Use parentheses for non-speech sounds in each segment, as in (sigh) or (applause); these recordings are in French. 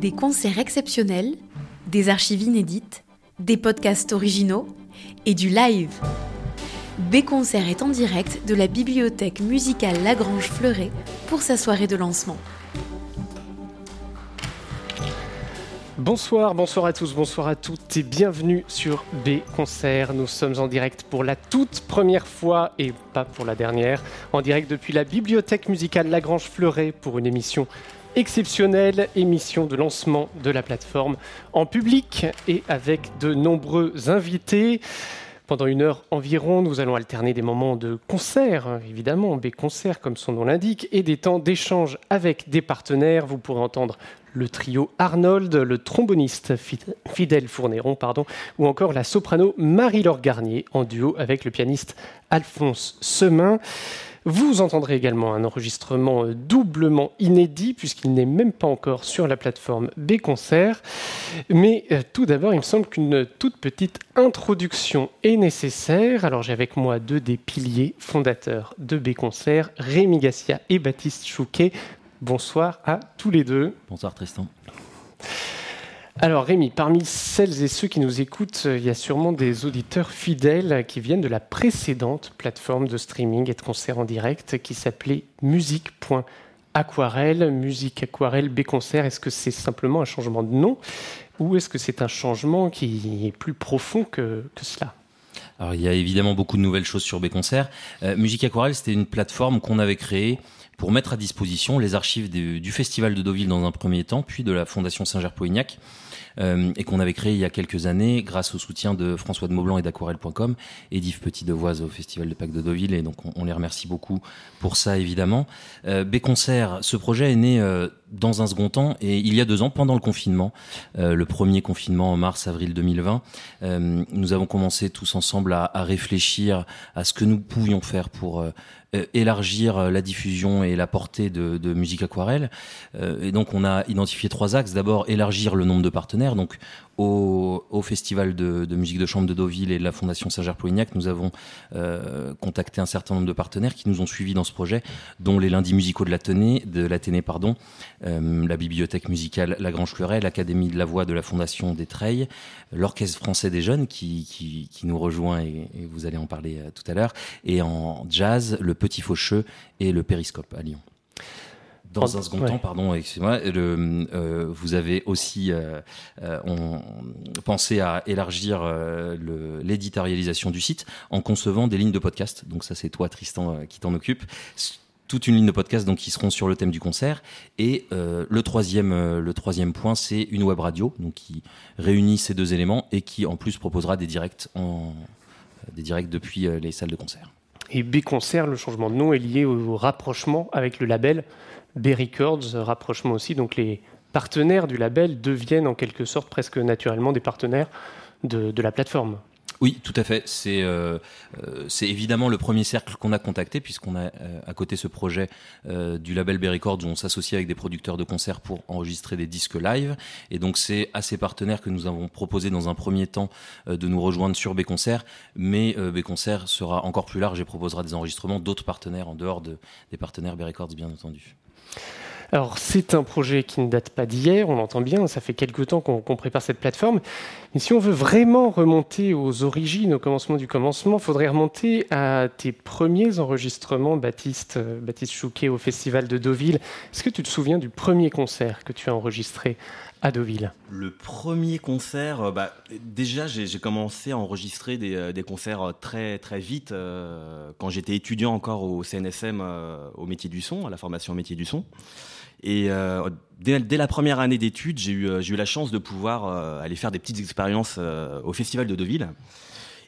Des concerts exceptionnels, des archives inédites, des podcasts originaux et du live. B-Concert est en direct de la bibliothèque musicale Lagrange Fleuret pour sa soirée de lancement. Bonsoir, bonsoir à tous, bonsoir à toutes et bienvenue sur B Concert. Nous sommes en direct pour la toute première fois et pas pour la dernière, en direct depuis la bibliothèque musicale Lagrange Fleuret pour une émission exceptionnelle, émission de lancement de la plateforme en public et avec de nombreux invités. Pendant une heure environ, nous allons alterner des moments de concert, évidemment, B concert comme son nom l'indique, et des temps d'échange avec des partenaires. Vous pourrez entendre le trio Arnold, le tromboniste Fidèle Fournéron, pardon, ou encore la soprano Marie-Laure Garnier en duo avec le pianiste Alphonse Semin. Vous entendrez également un enregistrement doublement inédit puisqu'il n'est même pas encore sur la plateforme B-Concert. Mais euh, tout d'abord, il me semble qu'une toute petite introduction est nécessaire. Alors j'ai avec moi deux des piliers fondateurs de B-Concert, Rémi Gassia et Baptiste Chouquet. Bonsoir à tous les deux. Bonsoir Tristan. Alors Rémi, parmi celles et ceux qui nous écoutent, il y a sûrement des auditeurs fidèles qui viennent de la précédente plateforme de streaming et de concert en direct qui s'appelait musique.aquarelle, musique aquarelle B-concert. Est-ce que c'est simplement un changement de nom ou est-ce que c'est un changement qui est plus profond que, cela? Alors, il y a évidemment beaucoup de nouvelles choses sur B-Concert. Euh, Musique Aquarelle, c'était une plateforme qu'on avait créée pour mettre à disposition les archives du, Festival de Deauville dans un premier temps, puis de la Fondation Saint-Ger-Polignac. Euh, et qu'on avait créé il y a quelques années grâce au soutien de François de Maublanc et d'aquarelle.com et d'Yves Petit Devoise au Festival de Pâques de Deauville et donc on, les remercie beaucoup pour ça évidemment. Euh, B-Concert, ce projet est né euh, dans un second temps et il y a deux ans pendant le confinement, euh, le premier confinement en mars-avril 2020, euh, nous avons commencé tous ensemble à, réfléchir à ce que nous pouvions faire pour élargir la diffusion et la portée de, de musique aquarelle. Et donc on a identifié trois axes. D'abord élargir le nombre de partenaires. Donc au, Festival de, musique de chambre de Deauville et de la Fondation Saint-Ger-Polignac, nous avons euh, contacté un certain nombre de partenaires qui nous ont suivis dans ce projet, dont les lundis musicaux de l'Athénée, de pardon, euh, la bibliothèque musicale Lagrange Fleuret, l'Académie de la voix de la Fondation des Treilles, l'Orchestre français des jeunes qui nous rejoint et, et, vous allez en parler euh, tout à l'heure, et en jazz, le Petit Faucheux et le Périscope à Lyon. Dans un second ouais. temps, pardon, excusez-moi, euh, vous avez aussi euh, euh, on, pensé à élargir euh, l'éditorialisation du site en concevant des lignes de podcast. Donc ça, c'est toi, Tristan, euh, qui t'en occupe toute une ligne de podcasts donc qui seront sur le thème du concert et euh, le troisième euh, le troisième point c'est une web radio donc qui réunit ces deux éléments et qui en plus proposera des directs en des directs depuis euh, les salles de concert. Et B concert le changement de nom est lié au rapprochement avec le label B Records, rapprochement aussi, donc les partenaires du label deviennent en quelque sorte presque naturellement des partenaires de, la plateforme. Oui, tout à fait. C'est euh, c'est évidemment le premier cercle qu'on a contacté puisqu'on a euh, à côté ce projet euh, du label B Records où on s'associe avec des producteurs de concerts pour enregistrer des disques live. Et donc c'est à ces partenaires que nous avons proposé dans un premier temps euh, de nous rejoindre sur B Concert, mais euh, B Concert sera encore plus large et proposera des enregistrements d'autres partenaires en dehors de, des partenaires B Records bien entendu. Alors c'est un projet qui ne date pas d'hier, on entend bien, ça fait quelque temps qu'on qu prépare cette plateforme. Mais si on veut vraiment remonter aux origines, au commencement du commencement, il faudrait remonter à tes premiers enregistrements, Baptiste, euh, Baptiste Chouquet, au Festival de Deauville. Est-ce que tu te souviens du premier concert que tu as enregistré à Deauville Le premier concert, bah, déjà j'ai commencé à enregistrer des, des, concerts très très vite euh, quand j'étais étudiant encore au CNSM euh, au métier du son, à la formation métier du son. Et euh, dès, la première année d'études, j'ai eu, la chance de pouvoir euh, aller faire des petites expériences euh, au Festival de Deauville.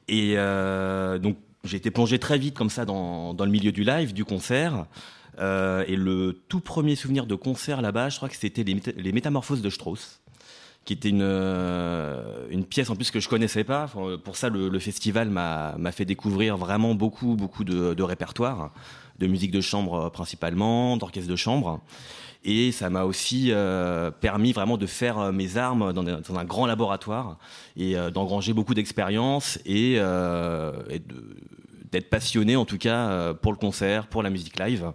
Et euh, donc, j'ai été plongé très vite comme ça dans, le milieu du live, du concert. Euh, et le tout premier souvenir de concert là-bas, je crois que c'était les, Métamorphoses de Strauss, qui était une, euh, une pièce en plus que je connaissais pas. Pour ça, le, festival m'a fait découvrir vraiment beaucoup, beaucoup de, de répertoires, de musique de chambre principalement, d'orchestre de chambre et ça m'a aussi euh, permis vraiment de faire euh, mes armes dans, un grand laboratoire et euh, d'engranger beaucoup d'expérience et, euh, et d'être passionné en tout cas pour le concert, pour la musique live.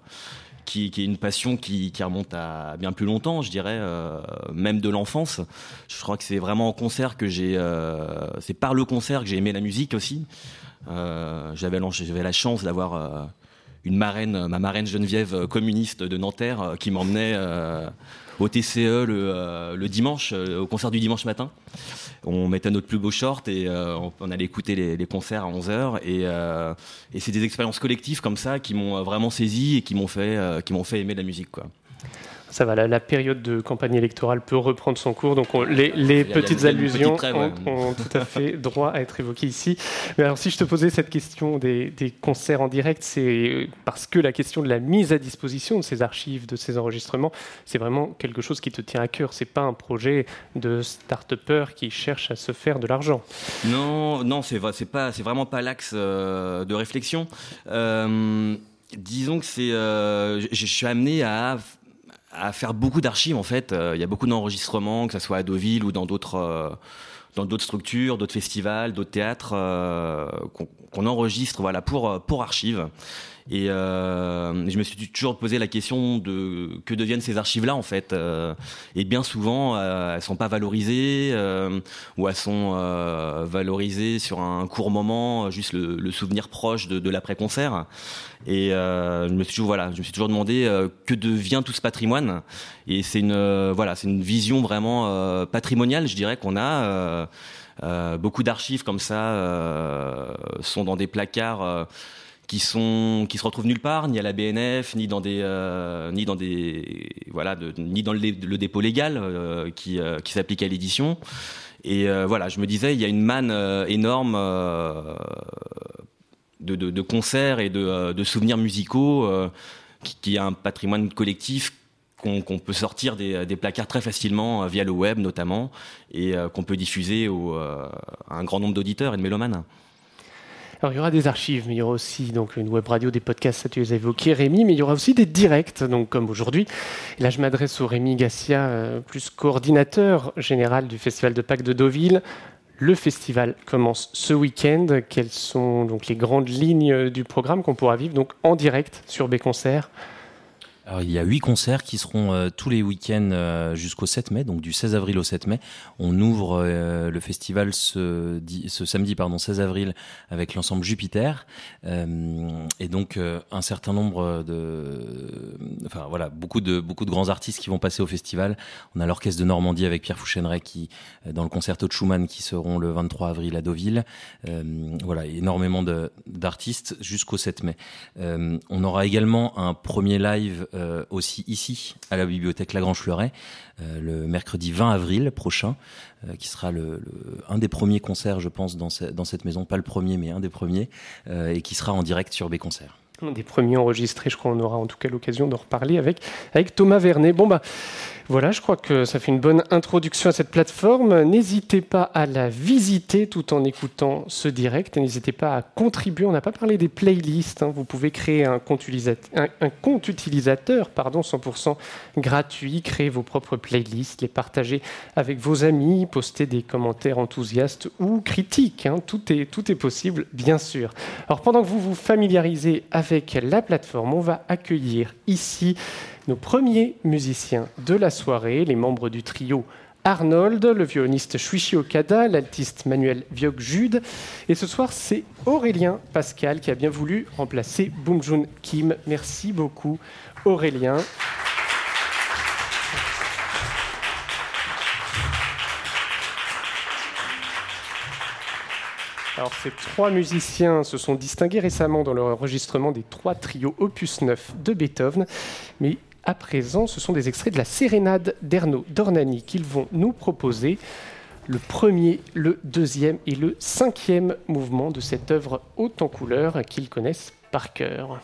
qui, qui, est une passion qui, qui, remonte à bien plus longtemps, je dirais, euh, même de l'enfance. Je crois que c'est vraiment en concert que j'ai, euh, c'est par le concert que j'ai aimé la musique aussi. Euh, j'avais, j'avais la chance d'avoir une marraine, ma marraine Geneviève communiste de Nanterre, qui m'emmenait au TCE le, le dimanche, au concert du dimanche matin on mettait notre plus beau short et euh, on, allait écouter les, concerts à 11h. Euh, et, c'est des expériences collectives comme ça qui m'ont vraiment saisi et qui m'ont fait, euh, qui m'ont fait aimer la musique. Quoi ça va, la, période de campagne électorale peut reprendre son cours, donc les, petites allusions ont, tout à fait (laughs) droit à être évoquées ici. Mais alors si je te posais cette question des, concerts en direct, c'est parce que la question de la mise à disposition de ces archives, de ces enregistrements, c'est vraiment quelque chose qui te tient à cœur. C'est pas un projet de start-upper qui cherche à se faire de l'argent. Non, non, c'est pas, c'est vraiment pas l'axe euh, de réflexion. Euh, disons que c'est, euh, je suis amené à à faire beaucoup d'archives en fait. Euh, il y a beaucoup d'enregistrements, que ce soit à Deauville ou dans d'autres euh, dans d'autres structures, d'autres festivals, d'autres théâtres euh, qu'on enregistre voilà pour pour archives. Et euh, je me suis toujours posé la question de que deviennent ces archives-là en fait. Euh, et bien souvent, euh, elles sont pas valorisées euh, ou elles sont euh, valorisées sur un court moment, juste le, souvenir proche de, de l'après-concert. Et je me suis toujours voilà, je me suis toujours demandé que devient tout ce patrimoine. Et c'est une voilà, c'est une vision vraiment patrimoniale, je dirais qu'on a. beaucoup d'archives comme ça sont dans des placards qui sont qui se retrouvent nulle part, ni à la BNF, ni dans des euh, ni dans des voilà, ni dans le, dépôt légal euh, qui euh, qui s'applique à l'édition. Et voilà, je me disais, il y a une manne énorme de, concerts et de, souvenirs musicaux qui, qui, a un patrimoine collectif qu'on peut sortir des, placards très facilement via le web notamment et qu'on peut diffuser à un grand nombre d'auditeurs et de mélomanes. Alors il y aura des archives, mais il y aura aussi donc une web radio, des podcasts, ça tu les as évoqués, Rémi, mais il y aura aussi des directs, donc comme aujourd'hui. Là, je m'adresse au Rémi Gassia, euh, plus coordinateur général du Festival de Pâques de Deauville. Le festival commence ce week-end. Quelles sont donc les grandes lignes du programme qu'on pourra vivre donc en direct sur Béconcert alors, il y a huit concerts qui seront euh, tous les week-ends euh, jusqu'au 7 mai, donc du 16 avril au 7 mai. On ouvre euh, le festival ce, samedi, pardon, 16 avril, avec l'ensemble Jupiter, et donc un certain nombre de, enfin voilà, beaucoup de beaucoup de grands artistes qui vont passer au festival. On a l'orchestre de Normandie avec Pierre Fouchenray qui, dans le concerto de Schumann, qui seront le 23 avril à Deauville. voilà, énormément d'artistes jusqu'au 7 mai. on aura également un premier live euh, aussi ici, à la bibliothèque Lagrange-Fleuret, euh, le mercredi 20 avril prochain, euh, qui sera le, un des premiers concerts, je pense, dans, dans, cette maison, pas le premier, mais un des premiers, et qui sera en direct sur B-Concert des premiers enregistrés. Je crois qu'on aura en tout cas l'occasion d'en reparler avec, avec Thomas Vernet. Bon, bah, voilà, je crois que ça fait une bonne introduction à cette plateforme. N'hésitez pas à la visiter tout en écoutant ce direct. N'hésitez pas à contribuer. On n'a pas parlé des playlists. Hein. Vous pouvez créer un compte utilisateur, pardon, 100% gratuit, créer vos propres playlists, les partager avec vos amis, poster des commentaires enthousiastes ou critiques. Hein. Tout, est, tout est possible, bien sûr. Alors pendant que vous vous familiarisez avec la plateforme, on va accueillir ici nos premiers musiciens de la soirée, les membres du trio Arnold, le violoniste Shuichi Okada, l'altiste Manuel Viog-Jude. Et ce soir, c'est Aurélien Pascal qui a bien voulu remplacer Boom Kim. Merci beaucoup, Aurélien. Alors, ces trois musiciens se sont distingués récemment dans leur enregistrement des trois trios opus 9 de Beethoven, mais à présent, ce sont des extraits de la sérénade d'Ernaud Dornani qu'ils vont nous proposer. Le premier, le deuxième et le cinquième mouvement de cette œuvre haute en couleur qu'ils connaissent par cœur.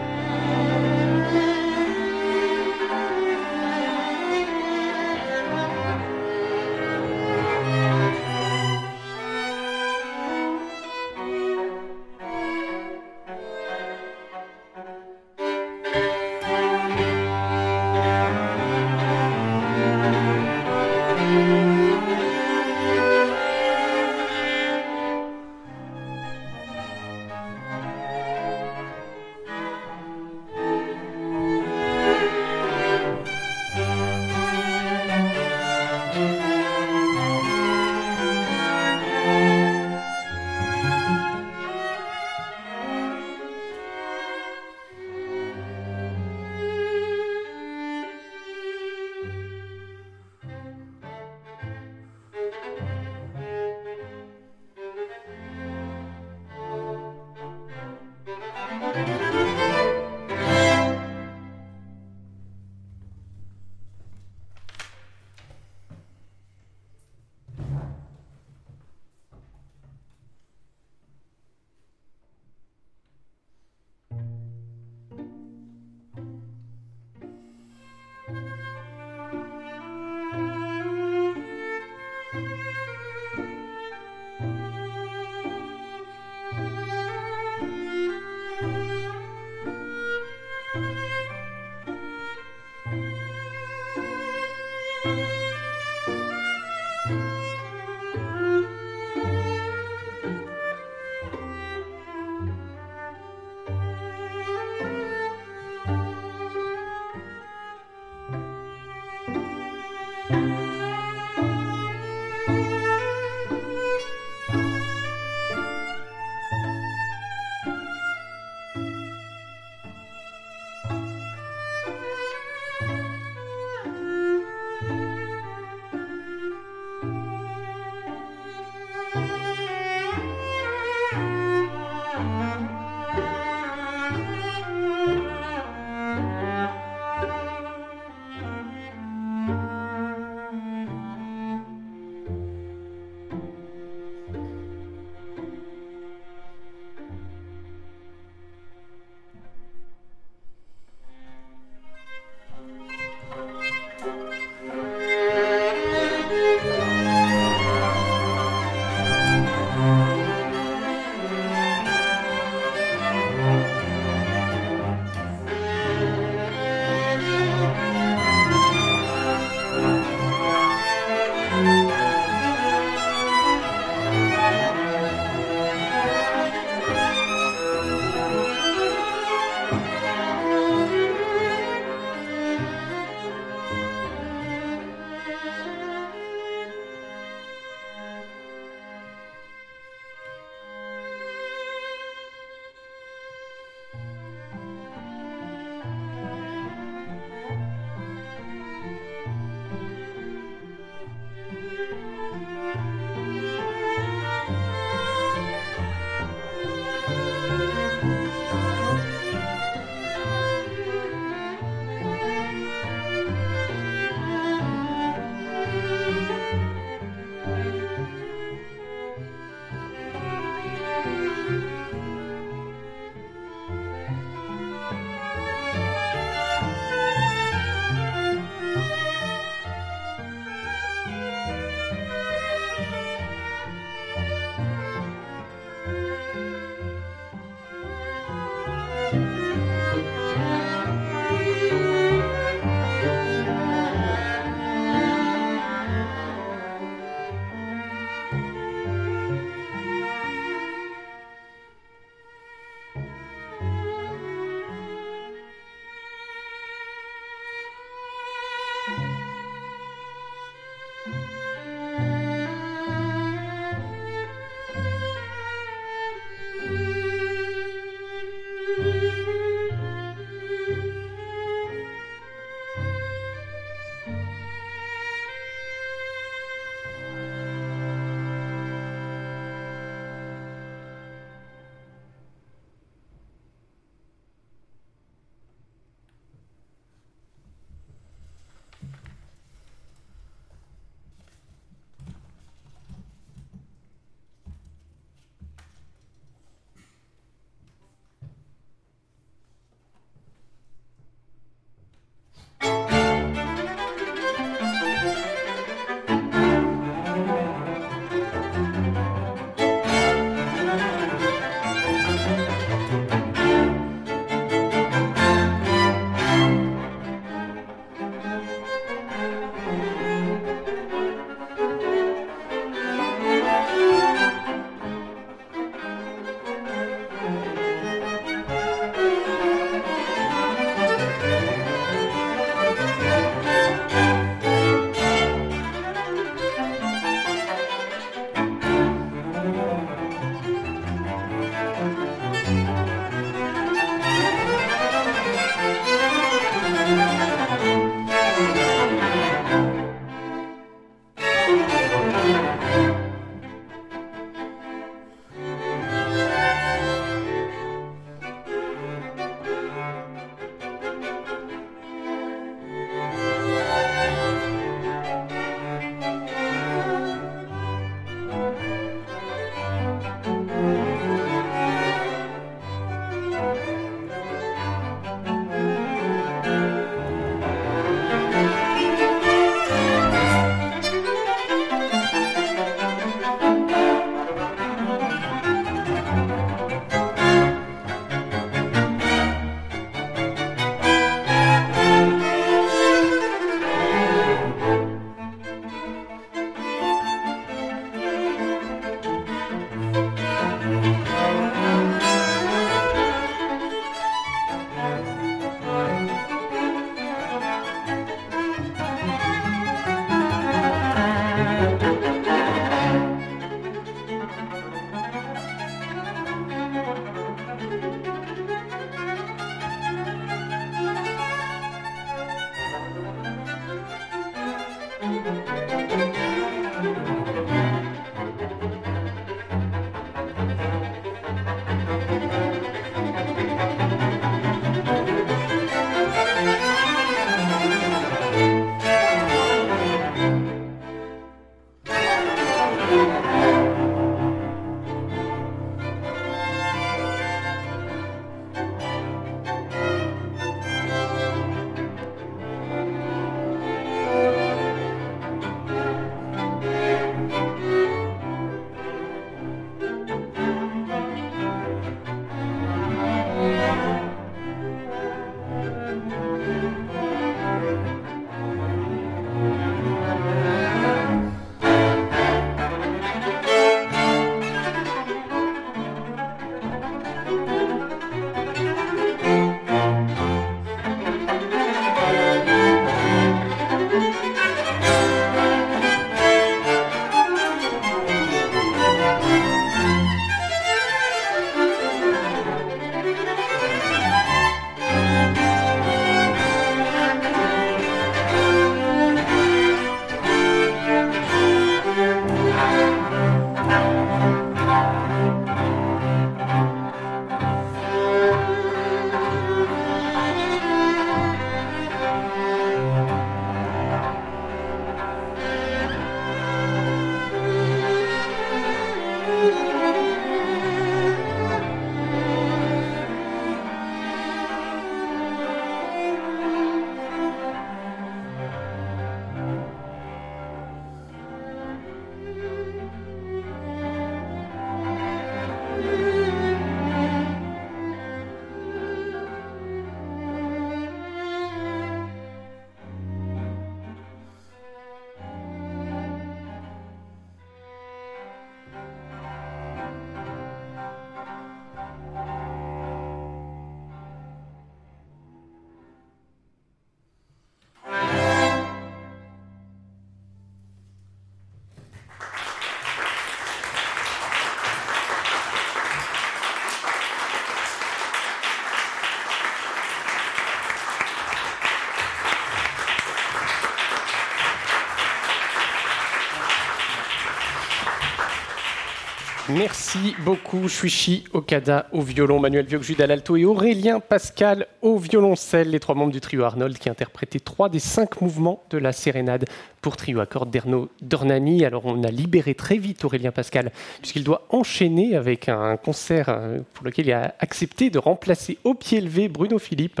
Merci beaucoup, Shuichi Okada au violon, Manuel l'alto et Aurélien Pascal au violoncelle, les trois membres du trio Arnold qui interprétaient trois des cinq mouvements de la sérénade pour trio à cordes d'Erno Dornani. Alors on a libéré très vite Aurélien Pascal puisqu'il doit enchaîner avec un concert euh, pour lequel il a accepté de remplacer au pied levé Bruno Philippe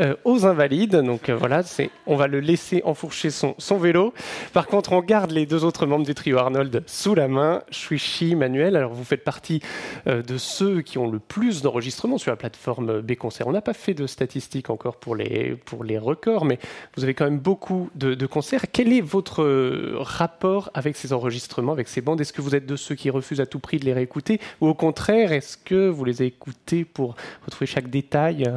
euh, aux Invalides. Donc euh, voilà, c'est, on va le laisser enfourcher son, vélo. Par contre, on garde les deux autres membres du trio Arnold sous la main, Shuichi, Manuel. Alors vous faites partie de ceux qui ont le plus d'enregistrements sur la plateforme B-Concert. On n'a pas fait de statistiques encore pour les, pour les records, mais vous avez quand même beaucoup de, de concerts. Quel est votre euh, rapport avec ces enregistrements, avec ces bandes? Est-ce que vous êtes de ceux qui refusent à tout prix de les réécouter? Ou au contraire, est-ce que vous les écoutez pour retrouver chaque détail?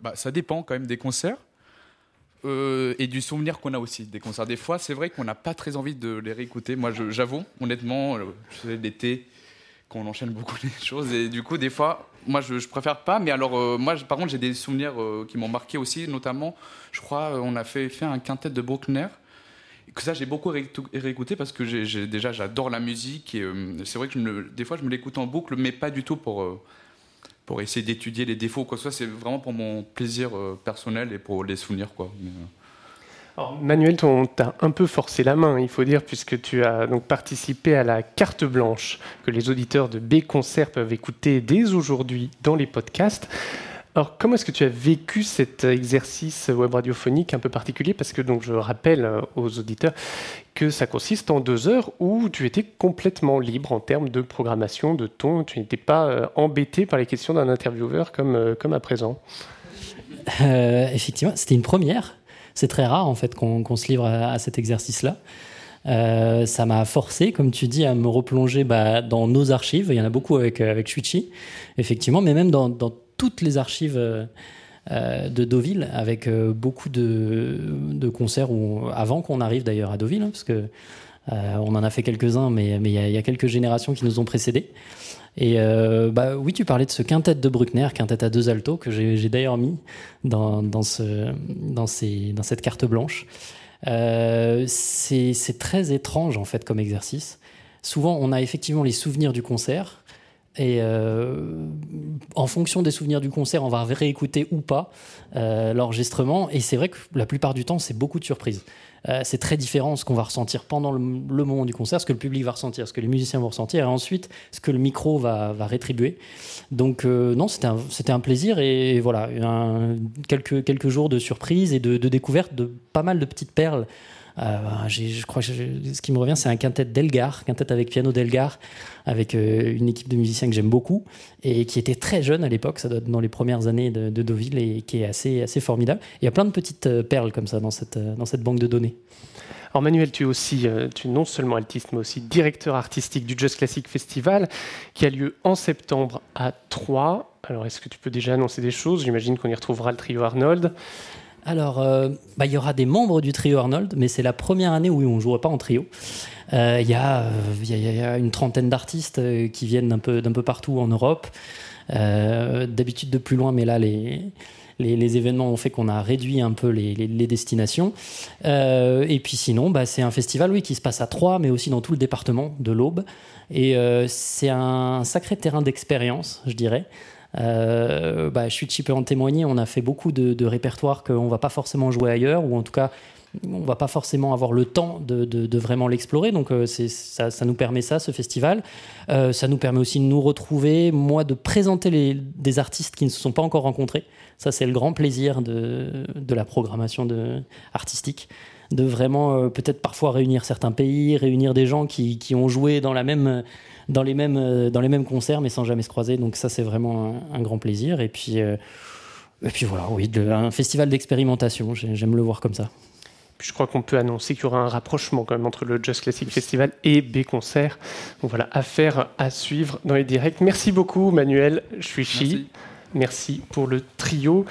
Bah, Ça dépend quand même des concerts. Euh, et du souvenir qu'on a aussi des concerts. Des fois, c'est vrai qu'on n'a pas très envie de les réécouter. Moi, j'avoue, honnêtement, euh, je l'été qu'on enchaîne beaucoup (laughs) les choses et du coup, des fois, moi, je, je préfère pas. Mais alors, moi, par contre, j'ai des souvenirs qui m'ont marqué aussi, notamment, je crois, on a fait, fait un quintet de Bruckner que ça j'ai beaucoup réécouté parce que déjà j'adore la musique et euh, c'est vrai que des fois je me l'écoute en boucle mais pas du tout pour euh, pour essayer d'étudier les défauts quoi que c'est vraiment pour mon plaisir euh, personnel et pour les souvenirs quoi. Manuel, on t'a un peu forcé la main, il faut dire, puisque tu as donc participé à la carte blanche que les auditeurs de B Concert peuvent écouter dès aujourd'hui dans les podcasts. Alors, comment est-ce que tu as vécu cet exercice web radiophonique un peu particulier? Parce que donc, je rappelle euh, aux auditeurs que ça consiste en deux heures où tu étais complètement libre en termes de programmation, de ton. Tu n'étais pas euh, embêté par les questions d'un intervieweur comme, euh, comme à présent. effectivement, c'était une première. C'est très rare en fait qu'on se livre à, cet exercice-là. ça m'a forcé, comme tu dis, à me replonger bah, dans nos archives. Il y en a beaucoup avec, Shuichi, effectivement, mais même dans toutes les archives euh, euh, de Deauville, avec euh, beaucoup de, concerts avant qu'on arrive d'ailleurs à Deauville, hein, parce que on en a fait quelques-uns, mais il y, a quelques générations qui nous ont précédés. Et bah, oui, tu parlais de ce quintet de Bruckner, quintet à deux altos, que j'ai d'ailleurs mis dans, cette carte blanche. c'est très étrange en fait comme exercice. Souvent, on a effectivement les souvenirs du concert, et en fonction des souvenirs du concert, on va réécouter ou pas l'enregistrement. Et c'est vrai que la plupart du temps, c'est beaucoup de surprises. Euh, c'est très différent ce qu'on va ressentir pendant le, moment du concert, ce que le public va ressentir, ce que les musiciens vont ressentir, et ensuite ce que le micro va, rétribuer. Donc euh, non, c'était un, plaisir et voilà, quelques, jours de surprise et de, découverte de pas mal de petites perles. Euh, je crois que ce qui me revient, c'est un quintet d'Elgar, quintet avec piano d'Elgar, avec une équipe de musiciens que j'aime beaucoup et qui était très jeune à l'époque, ça doit être dans les premières années de, Deauville et qui est assez, assez formidable. Il y a plein de petites euh, perles comme ça dans cette, euh, dans cette banque de données. Alors Manuel, tu es aussi, euh, tu non seulement altiste, mais aussi directeur artistique du Just Classic Festival, qui a lieu en septembre à Troyes. Alors est-ce que tu peux déjà annoncer des choses? J'imagine qu'on y retrouvera le trio Arnold. Alors, bah, il y aura des membres du trio Arnold, mais c'est la première année où on ne jouera pas en trio. Euh, il y, a une trentaine d'artistes euh, qui viennent d'un peu, partout en Europe. Euh, d'habitude de plus loin, mais là, les, les, événements ont fait qu'on a réduit un peu les, destinations. et puis sinon, bah, c'est un festival oui, qui se passe à Troyes, mais aussi dans tout le département de l'Aube. Et c'est un sacré terrain d'expérience, je dirais. Euh, bah, je peut en témoigner. On a fait beaucoup de, répertoires qu'on ne va pas forcément jouer ailleurs, ou en tout cas on va pas forcément avoir le temps de, vraiment l'explorer. Donc euh, ça, nous permet ça, ce festival. Euh, ça nous permet aussi de nous retrouver, moi, de présenter des artistes qui ne se sont pas encore rencontrés. Ça, c'est le grand plaisir de, la programmation artistique. De vraiment euh, peut-être parfois réunir certains pays, réunir des gens qui, ont joué dans, la même, dans, les mêmes, dans les mêmes concerts mais sans jamais se croiser. Donc ça, c'est vraiment un, grand plaisir. Et puis, et puis voilà, oui, un festival d'expérimentation, j'aime le voir comme ça je crois qu'on peut annoncer qu'il y aura un rapprochement quand même entre le Just Classic Festival et B-Concert. Donc voilà, affaire à suivre dans les directs. Merci beaucoup Manuel Chuichi. Merci. Merci pour le trio.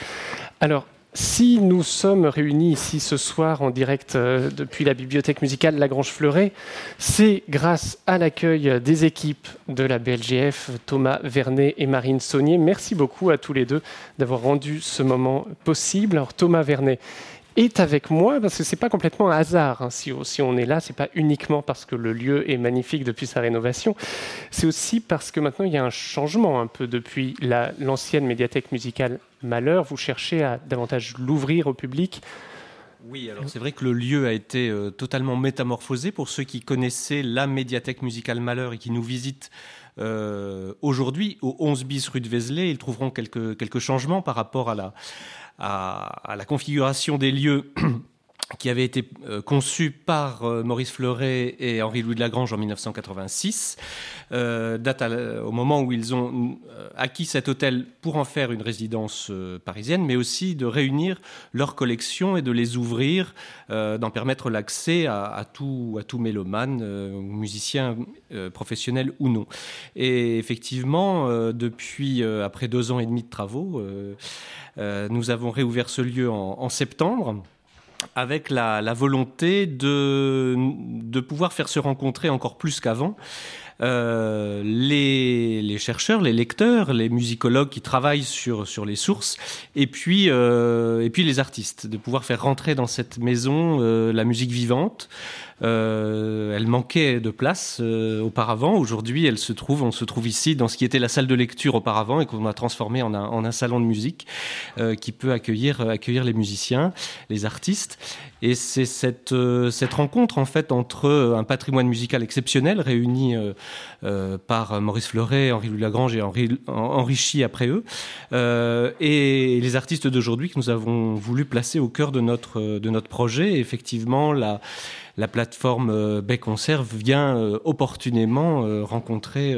Alors, si nous sommes réunis ici ce soir en direct euh, depuis la bibliothèque musicale Lagrange Fleuret, c'est grâce à l'accueil des équipes de la BLGF, Thomas Vernet et Marine Saunier. Merci beaucoup à tous les deux d'avoir rendu ce moment possible. Alors Thomas Vernet, est avec moi parce que c'est pas complètement un hasard. Hein. Si, on est là, c'est pas uniquement parce que le lieu est magnifique depuis sa rénovation. C'est aussi parce que maintenant il y a un changement un peu depuis l'ancienne médiathèque musicale Malheur. Vous cherchez à davantage l'ouvrir au public. Oui, alors c'est vrai que le lieu a été euh, totalement métamorphosé. Pour ceux qui connaissaient la médiathèque musicale Malheur et qui nous visitent euh, aujourd'hui au 11 bis rue de Vézelay, ils trouveront quelques, changements par rapport à, la configuration des lieux qui avait été euh, conçu par euh, Maurice Fleuret et Henri-Louis de Lagrange en 1986, euh, date au moment où ils ont acquis cet hôtel pour en faire une résidence parisienne, mais aussi de réunir leurs collections et de les ouvrir, d'en permettre l'accès à, tout, à tout mélomane, musicien professionnel ou non. Et effectivement, depuis après deux ans et demi de travaux, nous avons réouvert ce lieu en septembre avec la, volonté de, pouvoir faire se rencontrer encore plus qu'avant. Euh, les, chercheurs, les lecteurs, les musicologues qui travaillent sur, les sources, et puis, euh, et puis les artistes, de pouvoir faire rentrer dans cette maison euh, la musique vivante, euh, elle manquait de place euh, auparavant. Aujourd'hui, elle se trouve, on se trouve ici dans ce qui était la salle de lecture auparavant et qu'on a transformé en un, en un, salon de musique euh, qui peut accueillir, accueillir les musiciens, les artistes. Et c'est cette, cette rencontre en fait entre un patrimoine musical exceptionnel réuni par Maurice Fleuret, Henri-Louis Lagrange et Henri, enrichi après eux, et les artistes d'aujourd'hui que nous avons voulu placer au cœur de notre, de notre projet. Et effectivement, la la plateforme euh, Bay Conserve vient euh, opportunément euh, rencontrer,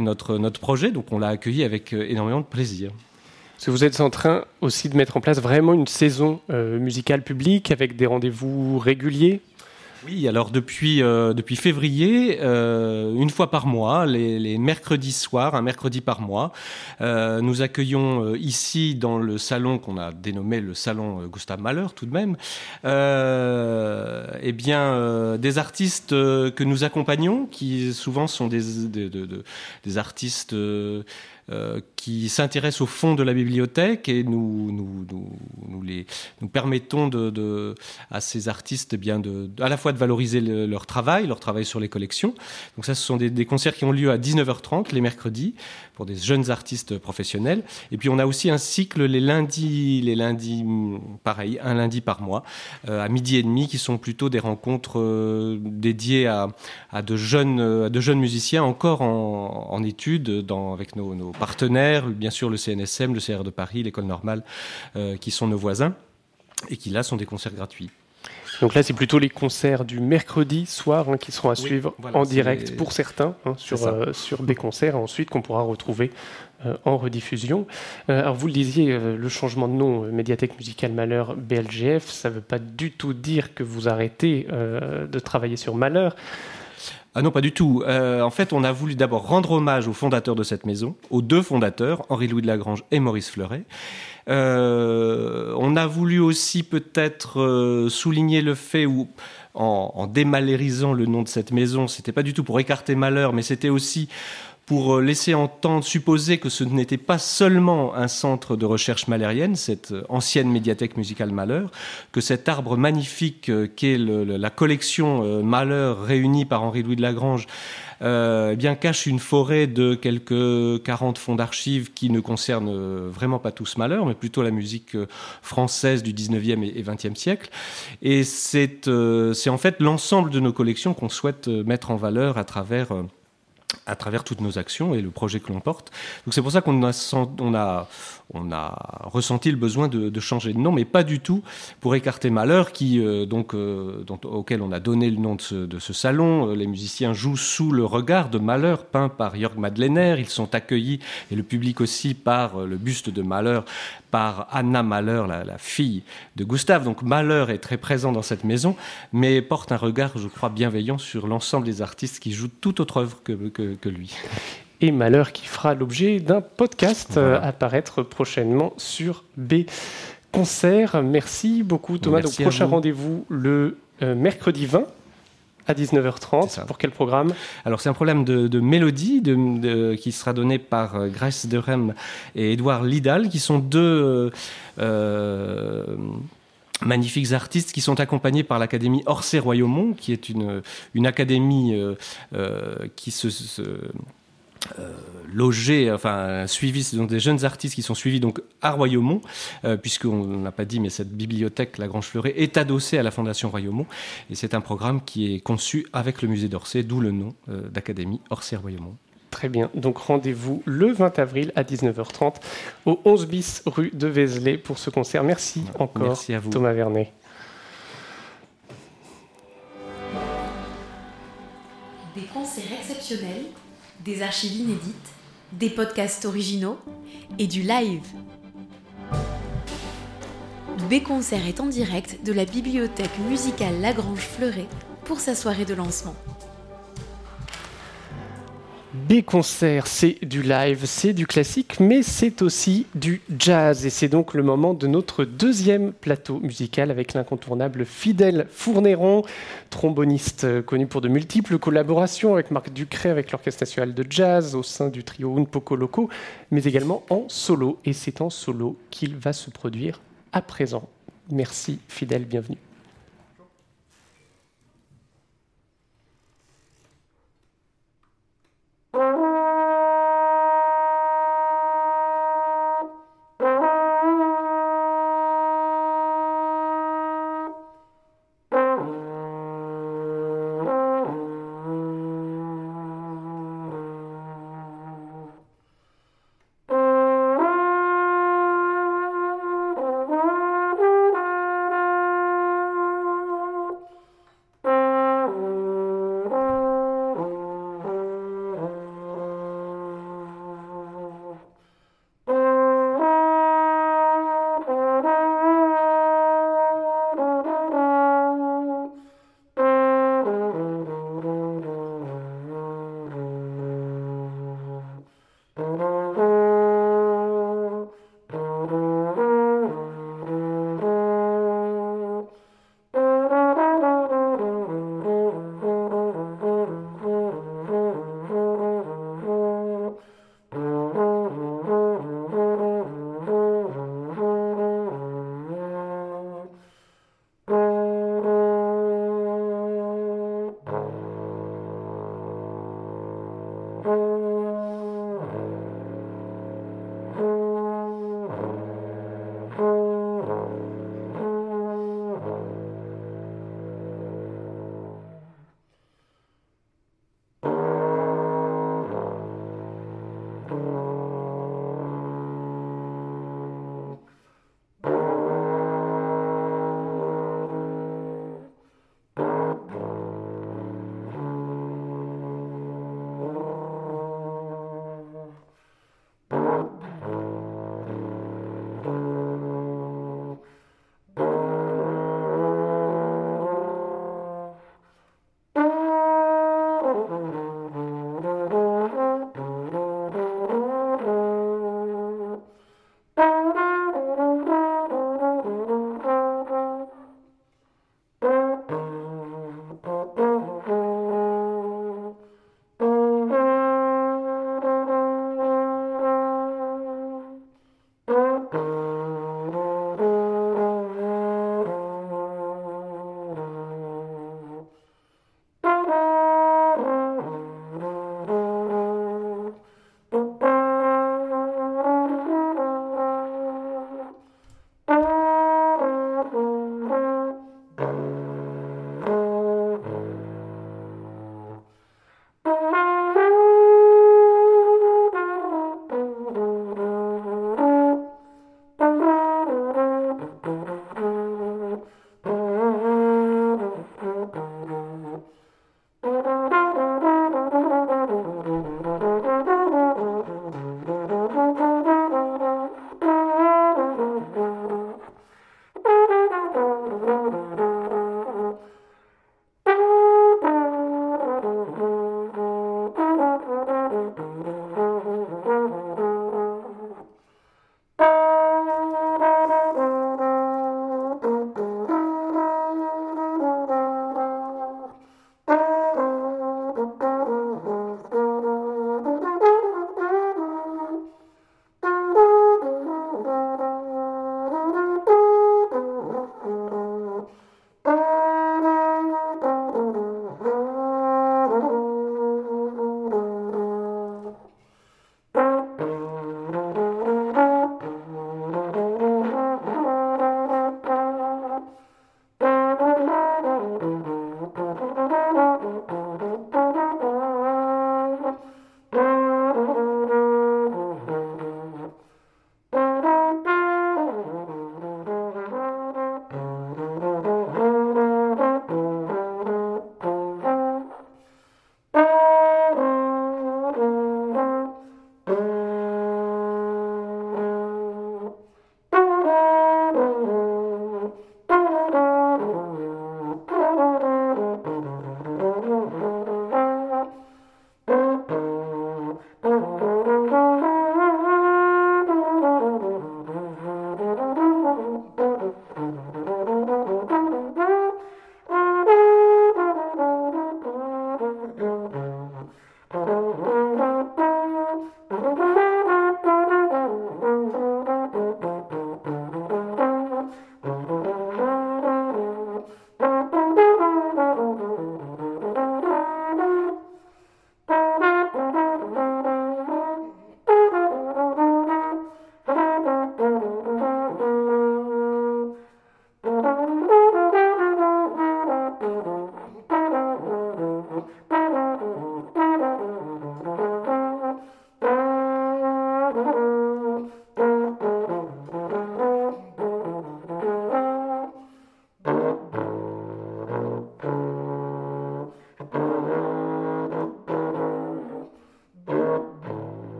notre, notre projet. Donc on l'a accueilli avec énormément de plaisir. vous êtes en train aussi de mettre en place vraiment une saison musicale publique avec des rendez-vous réguliers oui, alors depuis, euh, depuis février, euh, une fois par mois, les, mercredis soirs, un mercredi par mois, euh, nous accueillons ici dans le salon qu'on a dénommé le salon Gustave Mahler tout de même, eh bien, des artistes que nous accompagnons, qui souvent sont des, des, des artistes euh, qui s'intéressent au fond de la bibliothèque et nous, nous, nous, nous les, nous permettons de, de, à ces artistes eh bien de, à la fois de valoriser le, leur travail, leur travail sur les collections. Donc ça, ce sont des, des concerts qui ont lieu à 19h30 les mercredis pour des jeunes artistes professionnels. Et puis on a aussi un cycle les lundis, les lundis, pareil, un lundi par mois, euh, à midi et demi, qui sont plutôt des rencontres euh, dédiées à, à, de jeunes, musiciens encore en, études avec nos, partenaires, bien sûr le CNSM, le CR de Paris, l'école normale, euh, qui sont nos voisins et qui là sont des concerts gratuits. Donc là, c'est plutôt les concerts du mercredi soir hein, qui seront à suivre voilà, en direct pour certains hein, sur, euh, sur des concerts ensuite qu'on pourra retrouver euh, en rediffusion. Euh, alors vous le disiez, le changement de nom Médiathèque musicale Malheur BLGF, ça ne veut pas du tout dire que vous arrêtez de travailler sur Malheur. Ah non, pas du tout. Euh, en fait, on a voulu d'abord rendre hommage aux fondateurs de cette maison, aux deux fondateurs, Henri-Louis de Lagrange et Maurice Fleuret. Euh, on a voulu aussi peut-être euh, souligner le fait où, en, démalérisant le nom de cette maison, c'était pas du tout pour écarter malheur, mais c'était aussi pour laisser entendre, supposer que ce n'était pas seulement un centre de recherche malhérienne, cette ancienne médiathèque musicale Malheur, que cet arbre magnifique qu'est la collection Malheur réunie par Henri-Louis de Lagrange euh, eh bien cache une forêt de quelques 40 fonds d'archives qui ne concernent vraiment pas tous Malheur, mais plutôt la musique française du 19e et 20e siècle. Et c'est euh, en fait l'ensemble de nos collections qu'on souhaite mettre en valeur à travers euh, à travers toutes nos actions et le projet que l'on porte. Donc c'est pour ça qu'on a, ressenti le besoin de, changer de nom, mais pas du tout pour écarter Malheur, qui, euh, donc, euh, auquel on a donné le nom de ce, salon. Les musiciens jouent sous le regard de Malheur, peint par Jörg Madlener. Ils sont accueillis, et le public aussi, par le buste de Malheur, par Anna Malheur, la, fille de Gustave. Donc Malheur est très présent dans cette maison, mais porte un regard, je crois, bienveillant sur l'ensemble des artistes qui jouent toute autre œuvre que, que lui et Malheur qui fera l'objet d'un podcast voilà. euh, à paraître prochainement sur B Concert. Merci beaucoup Thomas. Merci Donc prochain rendez-vous le euh, mercredi 20 à 19h30. Pour quel programme? Alors c'est un problème de, de mélodie de, de, qui sera donné par euh, Grace Derem et Edouard Lidal, qui sont deux... Euh, magnifiques artistes qui sont accompagnés par l'académie Orsay Royaumont qui est une, académie euh, euh, qui se, se euh, enfin suivis, ce sont des jeunes artistes qui sont suivis donc à Royaumont, puisqu'on n'a pas dit, mais cette bibliothèque La Grange Fleuret est adossée à la Fondation Royaumont, et c'est un programme qui est conçu avec le musée d'Orsay, d'où le nom d'Académie Orsay Royaumont. Très bien, donc rendez-vous le 20 avril à 19h30 au 11 bis rue de Vézelay pour ce concert. Merci encore Merci à vous. Thomas Vernet. Des concerts exceptionnels des archives inédites, des podcasts originaux et du live. B-Concert est en direct de la bibliothèque musicale Lagrange Fleuret pour sa soirée de lancement. B-Concert, c'est du live, c'est du classique, mais c'est aussi du jazz. Et c'est donc le moment de notre deuxième plateau musical avec l'incontournable Fidèle Fournéron, tromboniste connu pour de multiples collaborations avec Marc Ducré, avec l'Orchestre national de jazz au sein du trio Un Poco Loco, mais également en solo. Et c'est en solo qu'il va se produire à présent. Merci Fidèle, bienvenue.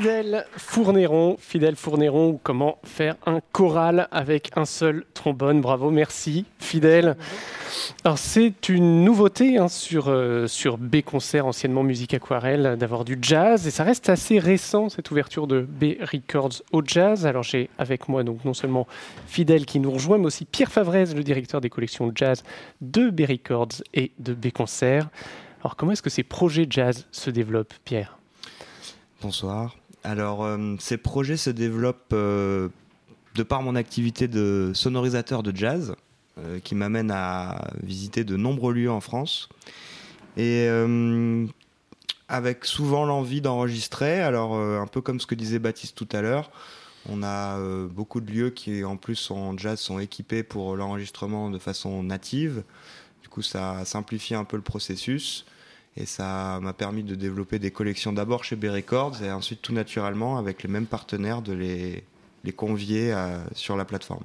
Fidèle Fournéron, fidèle Fournéron, comment faire un choral avec un seul trombone? Bravo, merci, fidèle. Alors c'est une nouveauté hein, sur, euh, sur B Concert, anciennement Musique Aquarelle, d'avoir du jazz. Et ça reste assez récent, cette ouverture de B Records au jazz. Alors j'ai avec moi donc non seulement Fidèle qui nous rejoint, mais aussi Pierre Favrez, le directeur des collections jazz de B Records et de B Concert. Alors comment est-ce que ces projets jazz se développent, Pierre? Bonsoir. Alors, euh, ces projets se développent euh, de par mon activité de sonorisateur de jazz, euh, qui m'amène à visiter de nombreux lieux en France. Et avec souvent l'envie d'enregistrer, alors un peu comme ce que disait Baptiste tout à l'heure, on a beaucoup de lieux qui, en plus, en jazz, sont équipés pour l'enregistrement de façon native. Du coup, ça simplifie un peu le processus. Et ça m'a permis de développer des collections d'abord chez B Records et ensuite tout naturellement avec les mêmes partenaires de les, convier sur la plateforme.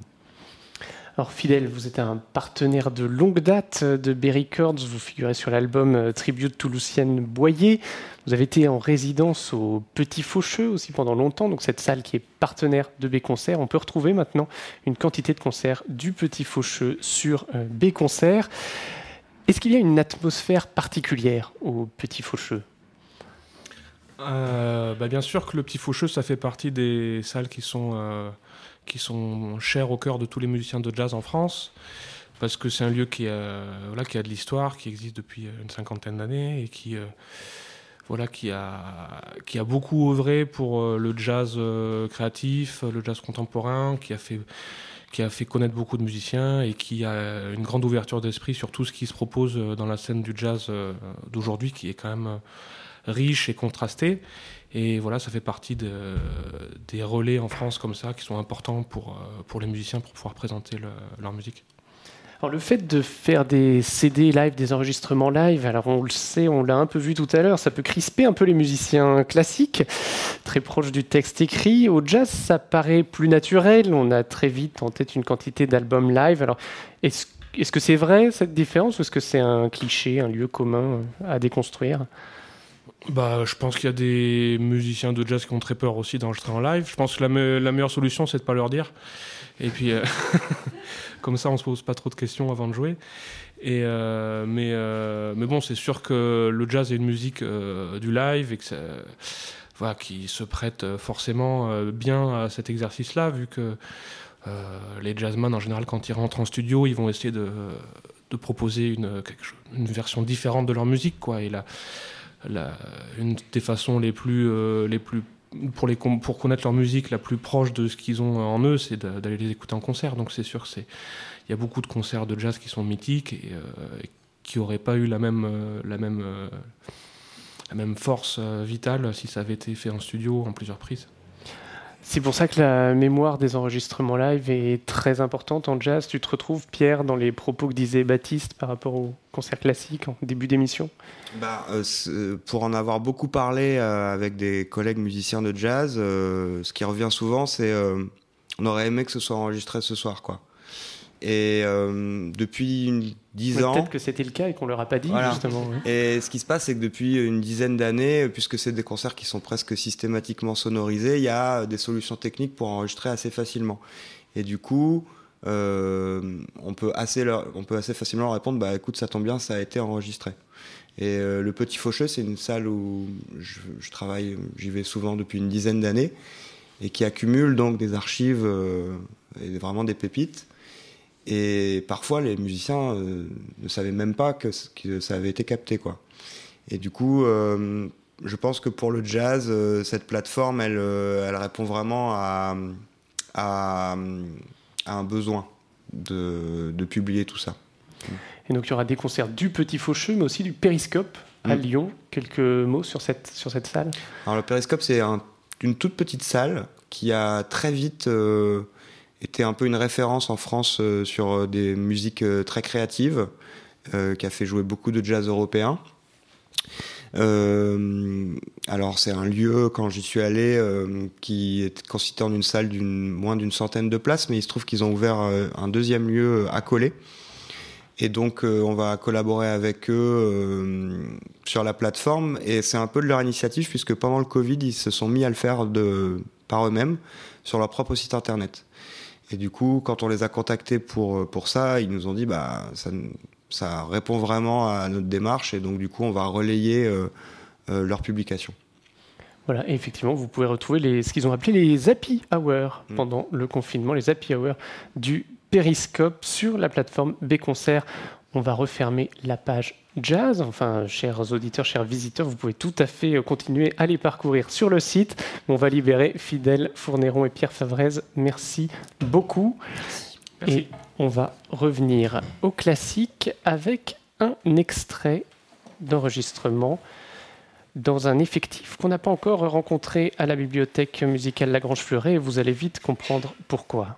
Alors Fidèle, vous êtes un partenaire de longue date de B Records, vous figurez sur l'album euh, Tribute Toulousienne Boyer, vous avez été en résidence au Petit Faucheux aussi pendant longtemps, donc cette salle qui est partenaire de B Concert. On peut retrouver maintenant une quantité de concerts du Petit Faucheux sur euh, B Concert. Est-ce qu'il y a une atmosphère particulière au Petit Faucheux? Euh, bah Bien sûr que le Petit Faucheux, ça fait partie des salles qui sont, euh, qui sont chères au cœur de tous les musiciens de jazz en France, parce que c'est un lieu qui a, de l'histoire, qui existe depuis une cinquantaine d'années et qui, euh, a, qui a beaucoup œuvré pour euh, le jazz euh, créatif, le jazz contemporain, qui a fait qui a fait connaître beaucoup de musiciens et qui a une grande ouverture d'esprit sur tout ce qui se propose euh, dans la scène du jazz euh, d'aujourd'hui, qui est quand même euh, riche et contrasté. Et voilà, ça fait partie de, des relais en France comme ça qui sont importants pour, pour les musiciens pour pouvoir présenter le, leur musique. Alors le fait de faire des CD live, des enregistrements live, alors on le sait, on l'a un peu vu tout à l'heure, ça peut crisper un peu les musiciens classiques, très proches du texte écrit. Au jazz, ça paraît plus naturel, on a très vite en tête une quantité d'albums live. Alors est-ce que c'est vrai cette différence ou est-ce que c'est un cliché, un lieu commun à déconstruire? Bah, je pense qu'il y a des musiciens de jazz qui ont très peur aussi d'enregistrer en live. Je pense que la, me la meilleure solution, c'est de pas leur dire. Et puis, euh, (laughs) comme ça, on se pose pas trop de questions avant de jouer. Et euh, mais, euh, mais bon, c'est sûr que le jazz est une musique du live et que voilà, qui se prête forcément bien à cet exercice-là, vu que les jazzmen, en général, quand ils rentrent en studio, ils vont essayer de, proposer une, chose- une version différente de leur musique. Quoi. Et la, la, une des façons les plus, les plus pour, connaître leur musique la plus proche de ce qu'ils ont en eux, c'est d'a- d'aller les écouter en concert. Donc c'est sûr il y a beaucoup de concerts de jazz qui sont mythiques et, euh, qui n'auraient pas eu la même, euh, euh, force vitale si ça avait été fait en studio en plusieurs prises. C'est pour ça que la mémoire des enregistrements live est très importante en jazz. Tu te retrouves, Pierre, dans les propos que disait Baptiste par rapport au concert classique en début d'émission? Bah, euh, c'est- pour en avoir beaucoup parlé euh, avec des collègues musiciens de jazz, euh, ce qui revient souvent, c'est euh, on aurait aimé que ce soit enregistré ce soir, quoi. Et euh, depuis une dix ans, Peut-être que c'était le cas et qu'on leur a pas dit, Voilà. justement. Et ce qui se passe, c'est que depuis une dizaine d'années, puisque c'est des concerts qui sont presque systématiquement sonorisés, il y a des solutions techniques pour enregistrer assez facilement. Et du coup, euh, on, peut assez leur- on peut assez facilement leur répondre bah écoute, ça tombe bien, ça a été enregistré. Et euh, le Petit Faucheux, c'est une salle où je, je travaille, j'y vais souvent depuis une dizaine d'années, et qui accumule donc des archives euh, et vraiment des pépites. Et parfois, les musiciens euh, ne savaient même pas que, ça avait été capté, quoi. Et du coup, euh, je pense que pour le jazz, euh, cette plateforme, elle, elle répond vraiment à, à, à un besoin de, de publier tout ça. Et donc il y aura des concerts du Petit Faucheux, mais aussi du Périscope à Mm. Lyon. Quelques mots sur cette, sur cette salle? Alors le Périscope, c'est un- une toute petite salle qui a très vite été un peu une référence en France euh, sur euh, des musiques euh, très créatives, qui a fait jouer beaucoup de jazz européen. Alors c'est un lieu, quand j'y suis allé, qui est constitué en une salle d'une moins d'une centaine de places, mais il se trouve qu'ils ont ouvert un deuxième lieu à coller. Et donc, on va collaborer avec eux sur la plateforme. Et c'est un peu de leur initiative, puisque pendant le Covid, ils se sont mis à le faire de, par eux-mêmes sur leur propre site internet. Et du coup, quand on les a contactés pour, pour ça, ils nous ont dit bah, ça, ça répond vraiment à notre démarche. Et donc, du coup, on va relayer euh, euh, leur publication. Voilà, et effectivement, vous pouvez retrouver les, ce qu'ils ont appelé les Happy Hours Mm. pendant le confinement, les Happy Hours du Périscope sur la plateforme B-Concert. On va refermer la page jazz. Enfin, chers auditeurs, chers visiteurs, vous pouvez tout à fait euh, continuer à les parcourir sur le site. On va libérer Fidèle Fourneron et Pierre Favrez. Merci beaucoup. Et on va revenir au classique avec un extrait d'enregistrement dans un effectif qu'on n'a pas encore rencontré à la bibliothèque musicale Lagrange Fleuret et vous allez vite comprendre pourquoi.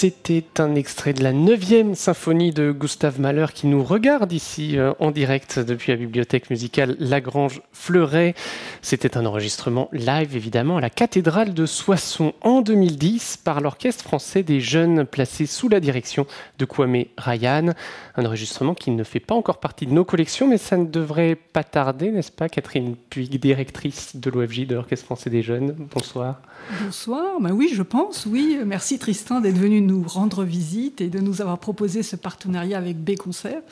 C'était un extrait de la 9e symphonie de Gustave Mahler qui nous regarde ici euh, en direct depuis la bibliothèque musicale Lagrange Fleuret. C'était un enregistrement live évidemment à la cathédrale de Soissons en 2010 par l'orchestre français des jeunes placé sous la direction de Kwame Ryan. Un enregistrement qui ne fait pas encore partie de nos collections mais ça ne devrait pas tarder, n'est-ce pas Catherine Puig, directrice de l'OFJ de l'orchestre français des jeunes? Bonsoir. Bonsoir, ben oui je pense, oui. Merci Tristan d'être venu nous rendre visite et de nous avoir proposé ce partenariat avec B Concert.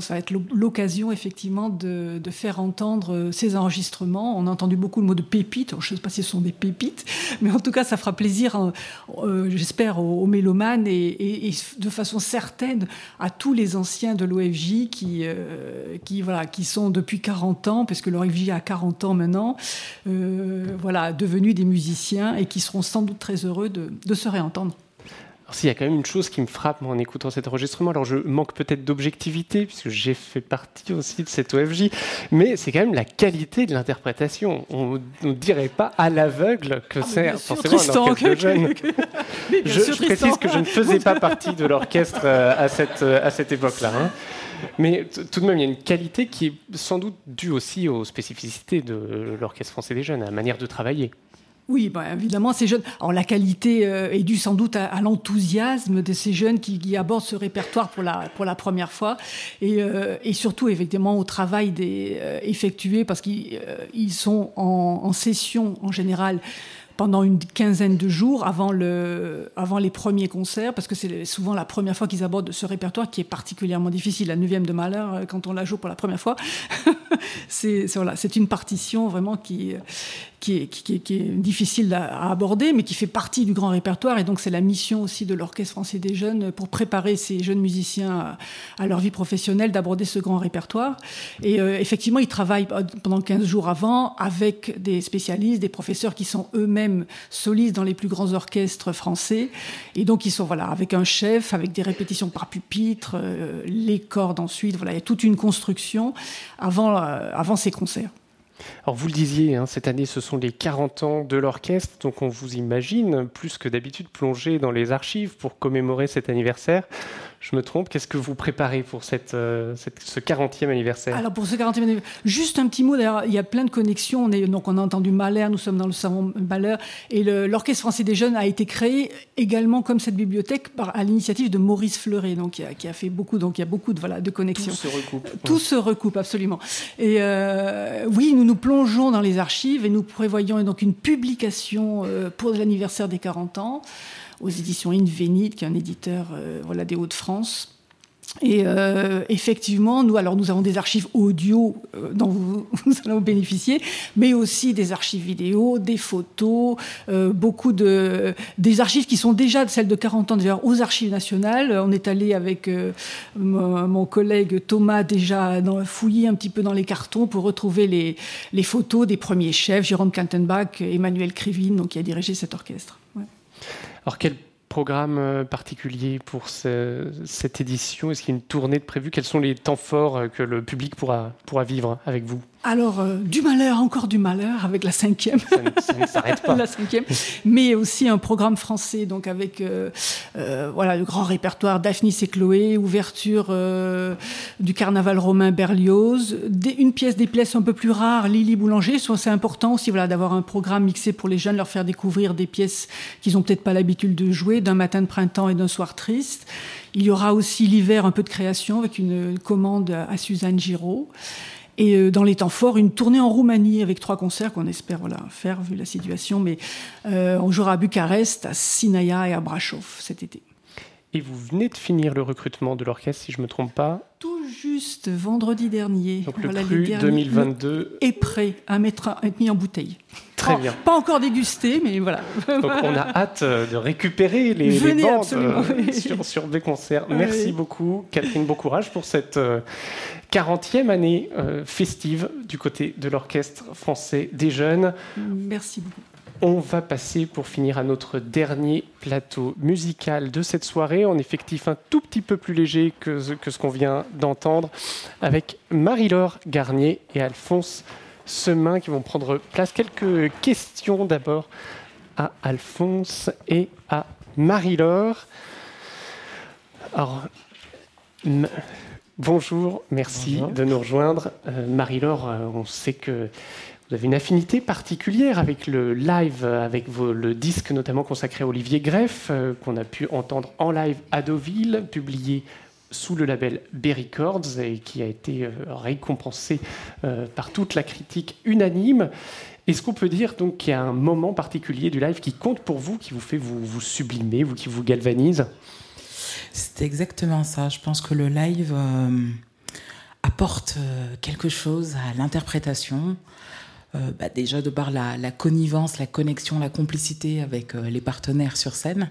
Ça va être l'occasion effectivement de, faire entendre euh, ces enregistrements. On a entendu beaucoup le mot de pépites. Je ne sais pas si ce sont des pépites, mais en tout cas, ça fera plaisir, hein, euh, j'espère, aux, mélomanes et, de façon certaine à tous les anciens de l'OFJ qui, euh, qui, voilà, qui sont depuis 40 ans, puisque l'OFJ a 40 ans maintenant, voilà, devenus des musiciens et qui seront sans doute très heureux de se réentendre. Il y a quand même une chose qui me frappe en écoutant cet enregistrement. Alors, je manque peut-être d'objectivité, puisque j'ai fait partie aussi de cette OFJ, mais c'est quand même la qualité de l'interprétation. On ne dirait pas à l'aveugle que ah, c'est forcément un orchestre de jeunes. (laughs) je, précise que je ne faisais pas partie de l'orchestre euh, à cette, euh, à cette époque-là. Hein. Mais tout de même, il y a une qualité qui est sans doute due aussi aux spécificités de l'Orchestre français des jeunes, à la manière de travailler. Oui, bah, évidemment, ces jeunes. Alors la qualité euh, est due sans doute à, l'enthousiasme de ces jeunes qui, abordent ce répertoire pour la, première fois, et, euh, surtout évidemment au travail euh, effectué parce qu'ils sont en, session en général pendant une quinzaine de jours avant, le, avant les premiers concerts, parce que c'est souvent la première fois qu'ils abordent ce répertoire qui est particulièrement difficile. La neuvième de Mahler, euh, quand on la joue pour la première fois, (laughs) c'est une partition vraiment qui, qui, est, qui, qui est difficile à, aborder, mais qui fait partie du grand répertoire. Et donc c'est la mission aussi de l'Orchestre français des jeunes pour préparer ces jeunes musiciens à, leur vie professionnelle d'aborder ce grand répertoire. Et euh, effectivement, ils travaillent pendant 15 jours avant avec des spécialistes, des professeurs qui sont eux-mêmes solistes dans les plus grands orchestres français. Et donc, ils sont voilà, avec un chef, avec des répétitions par pupitre, euh, les cordes ensuite. Voilà, il y a toute une construction avant, euh, avant ces concerts. Alors vous le disiez, hein, cette année ce sont les 40 ans de l'orchestre, donc on vous imagine plus que d'habitude plonger dans les archives pour commémorer cet anniversaire je me trompe. Qu'est-ce que vous préparez pour cette, euh, ce 40e anniversaire? Alors pour ce 40e anniversaire, juste un petit mot. D'ailleurs, il y a plein de connexions. On est, donc on a entendu Mahler, nous sommes dans le salon Mahler, et l'Orchestre français des jeunes a été créé également comme cette bibliothèque par, à l'initiative de Maurice Fleuret, donc qui a, qui a, fait beaucoup. Donc il y a beaucoup de voilà de connexions. Tout se recoupe. Tout se recoupe absolument. Et euh, oui, nous nous plongeons dans les archives et nous prévoyons donc une publication euh, pour l'anniversaire des 40 ans aux éditions Invenit, qui est un éditeur euh, voilà, des Hauts-de-France. Et euh, effectivement, nous, alors nous avons des archives audio euh, dont vous, (laughs) allez bénéficier, mais aussi des archives vidéo, des photos, beaucoup de des archives qui sont déjà celles de 40 ans déjà aux archives nationales. On est allé avec mon, collègue Thomas déjà fouiller un petit peu dans les cartons pour retrouver les, les photos des premiers chefs, Jérôme Kantenbach, Emmanuel Krivine, donc qui a dirigé cet orchestre. Alors quel programme euh, particulier pour cette édition? Est-ce qu'il y a une tournée de prévue? Quels sont les temps forts euh, que le public pourra, pourra vivre avec vous? Alors, euh, du malheur, encore du malheur, avec la cinquième. Ça, ne s'arrête pas. (laughs) la cinquième. Mais aussi un programme français, donc avec euh, euh, voilà, le grand répertoire Daphnis et Chloé, ouverture du carnaval romain Berlioz, une pièce des pièces un peu plus rares, Lily Boulanger. C'est important aussi voilà, d'avoir un programme mixé pour les jeunes, leur faire découvrir des pièces qu'ils n'ont peut-être pas l'habitude de jouer, d'un matin de printemps et d'un soir triste. Il y aura aussi l'hiver un peu de création avec une commande à Suzanne Giraud. Et euh, dans les temps forts, une tournée en Roumanie avec trois concerts qu'on espère voilà, faire vu la situation. Mais euh, on jouera à Bucarest, à Sinaia et à Brasov cet été. Et vous venez de finir le recrutement de l'orchestre, si je ne me trompe pas Tout juste vendredi dernier. Donc le cru 2022 est prêt à, mettre, à être mis en bouteille. Très bien. Pas encore dégusté, mais voilà. Donc (laughs) on a hâte euh, de récupérer les, les bandes sur, sur, des concerts. Merci beaucoup, Catherine. Bon courage pour cette 40e année euh, festive du côté de l'Orchestre français des jeunes. Merci beaucoup. On va passer pour finir à notre dernier plateau musical de cette soirée, en effectif un tout petit peu plus léger que ce, que ce qu'on vient d'entendre, avec Marie-Laure Garnier et Alphonse Semin qui vont prendre place. Quelques questions d'abord à Alphonse et à Marie-Laure. Alors, bonjour, merci de nous rejoindre. Euh, Marie-Laure, euh, on sait que vous avez une affinité particulière avec le live, avec le disque notamment consacré à Olivier Greff, euh, qu'on a pu entendre en live à Deauville, publié sous le label B Records et qui a été récompensé par toute la critique unanime. Est-ce qu'on peut dire donc qu'il y a un moment particulier du live qui compte pour vous, qui vous fait vous, vous sublimer, vous, qui vous galvanise? C'est exactement ça. Je pense que le live euh, apporte euh, quelque chose à l'interprétation. Euh, bah, déjà de par la, la, connivence, la connexion, la complicité avec les partenaires sur scène,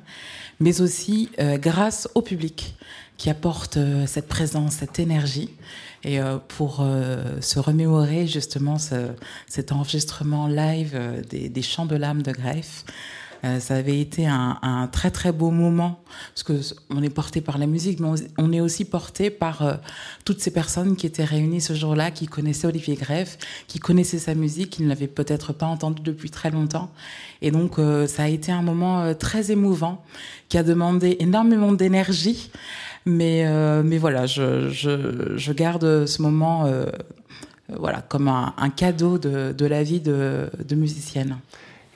mais aussi grâce au public qui apporte cette présence, cette énergie. Et euh, pour euh, se remémorer justement ce, cet enregistrement live euh, des, des, chants de l'âme de Greff, ça avait été un, très très beau moment parce que on est porté par la musique, mais on, est aussi porté par toutes ces personnes qui étaient réunies ce jour-là, qui connaissaient Olivier Greff, qui connaissaient sa musique, qui ne l'avaient peut-être pas entendu depuis très longtemps. Et donc ça a été un moment très émouvant qui a demandé énormément d'énergie. Mais, euh, mais voilà, je, je, garde ce moment euh, voilà, comme un, cadeau de, la vie de musicienne.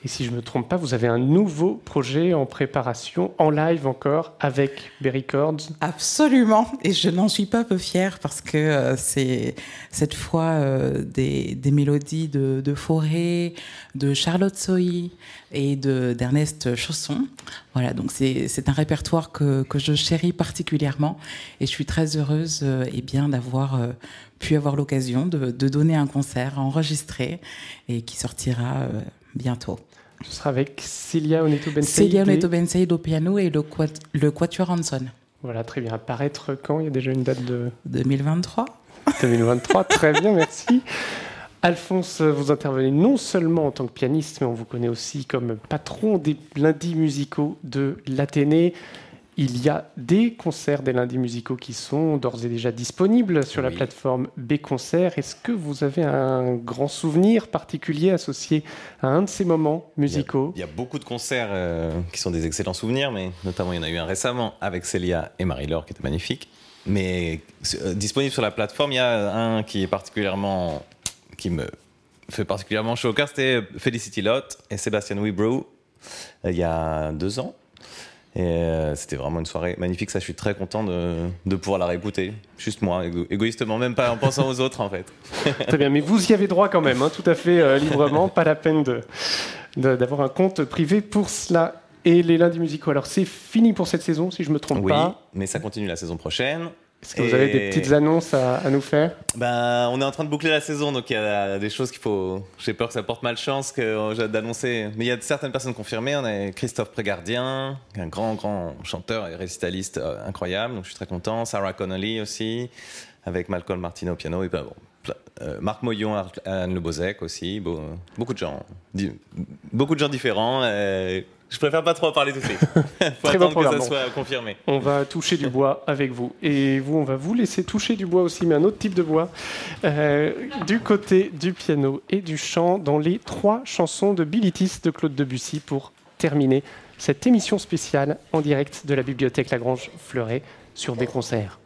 Et si je ne me trompe pas, vous avez un nouveau projet en préparation, en live encore, avec Berry Records Absolument, et je n'en suis pas peu fière parce que euh, c'est cette fois euh, des, des, mélodies de, de Forêt, de Charlotte Soy et d'Ernest Chausson. Voilà, donc c'est un répertoire que, que, je chéris particulièrement et je suis très heureuse euh, et bien d'avoir pu avoir l'occasion de, de, donner un concert enregistré et qui sortira bientôt. Ce sera avec Celia Oneto-Bensei. Celia Oneto-Bensei au piano et le, le Quatuor Hanson. Voilà, très bien. Apparaître quand? Il y a déjà une date de... 2023. 2023, (laughs) très bien, merci. Alphonse, vous intervenez non seulement en tant que pianiste, mais on vous connaît aussi comme patron des lundis musicaux de l'Athénée. Il y a des concerts des lundis musicaux qui sont d'ores et déjà disponibles sur la plateforme B-Concert. Est-ce que vous avez un grand souvenir particulier associé à un de ces moments musicaux? il y, a, beaucoup de concerts euh, qui sont des excellents souvenirs, mais notamment il y en a eu un récemment avec Célia et Marie-Laure qui était magnifique. Mais euh, disponible sur la plateforme, il y a un qui est particulièrement qui me fait particulièrement chaud au cœur, c'était Felicity Lott et Sébastien Webrow euh, il y a deux ans. Et euh, c'était vraiment une soirée magnifique. Ça, je suis très content de, de pouvoir la réécouter. Juste moi, égoïstement, même pas en pensant aux autres, en fait. (laughs) Très bien, mais vous y avez droit quand même, hein, tout à fait euh, librement. Pas la peine d'avoir un compte privé pour cela. Et les lundis musicaux, alors c'est fini pour cette saison, si je me trompe pas. Oui, mais ça continue la saison prochaine. Est-ce que vous avez des petites annonces à, à nous faire ben, On est en train de boucler la saison, donc il y a des choses qu'il faut. J'ai peur que ça porte malchance que j'ai d'annoncer. Mais il y a certaines personnes confirmées. On a Christophe Prégardien, un grand, grand chanteur et récitaliste euh, incroyable, donc je suis très content. Sarah Connolly aussi, avec Malcolm Martino au piano. Et ben, bon, euh, Marc Moyon, Anne Le Bozek aussi. beaucoup de gens. Beaucoup de gens différents. Euh, je préfère pas trop en parler tout de suite. (laughs) Faut Très attendre que ça soit confirmé. On va toucher du bois avec vous. Et vous, on va vous laisser toucher du bois aussi, mais un autre type de bois. Euh, du côté du piano et du chant, dans les trois chansons de Bilitis de Claude Debussy pour terminer cette émission spéciale en direct de la bibliothèque Lagrange Fleuret sur des concerts.